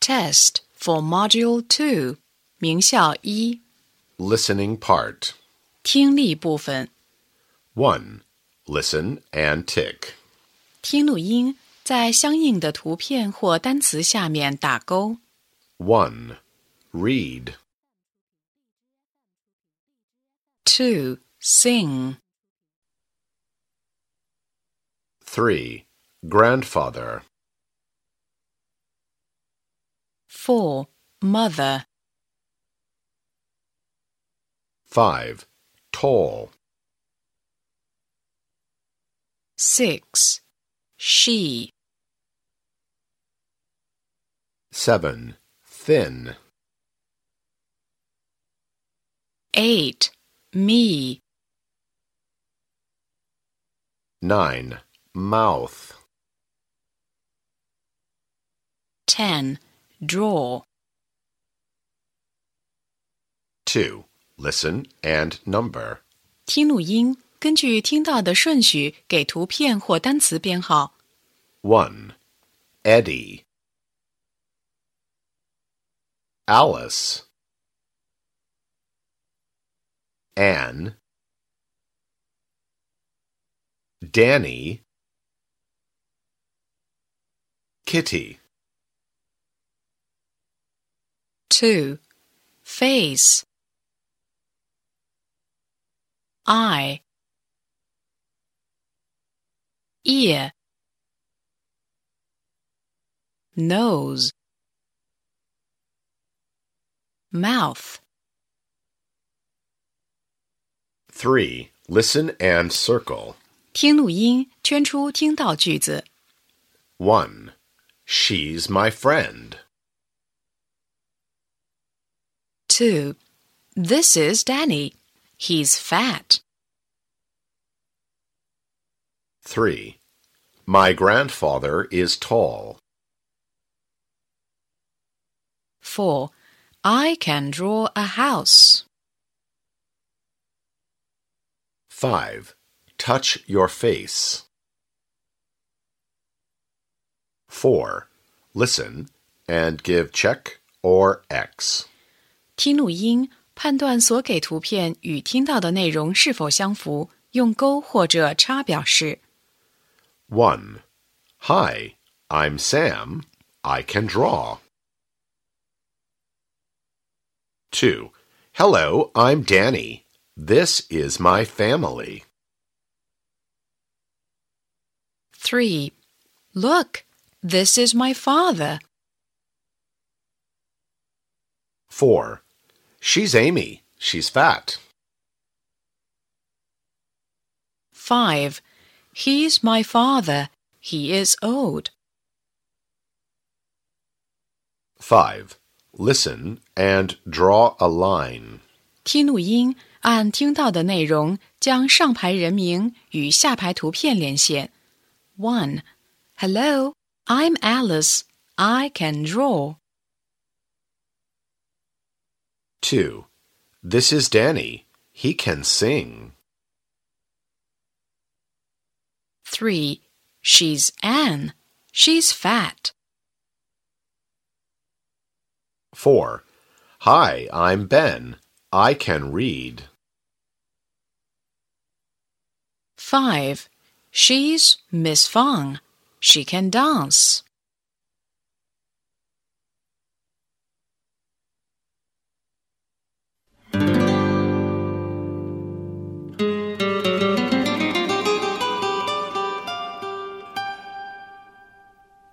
Test for Module 2名校一 Listening part. 听力部分。 1. Listen and tick. 听录音，在相应的图片或单词下面打勾。 1. Read. 2. Sing. 3. Grandfather. 4. Mother. 5. Tall. 6. She. 7. Thin. 8. Me. 9. Mouth. 10. Draw. 2. Listen and number. 听录音，根据听到的顺序给图片或单词编号。 1. Eddie. Alice. Anne. Danny. Kitty. 2. Face. Eye. Ear. Nose. Mouth. 3. Listen and circle. 听录音，圈出听到句子。 1. She's my friend. 2. This is Danny. He's fat. 3. My grandfather is tall. 4. I can draw a house. 5. Touch your face. 4. Listen and give check or X. 听录音，判断所给图片与听到的内容是否相符，用勾或者叉表示。 1. Hi, I'm Sam. I can draw. 2. Hello, I'm Danny. This is my family. 3. Look, this is my father. 4. She's Amy. She's fat. 5. He's my father. He is old. 5. Listen and draw a line. 听录音，按听到的内容将上排人名与下排图片连线。1. Hello, I'm Alice. I can draw. 2. This is Danny. He can sing. 3. She's Anne. She's fat. 4. Hi, I'm Ben. I can read. 5. She's Miss Fong. She can dance.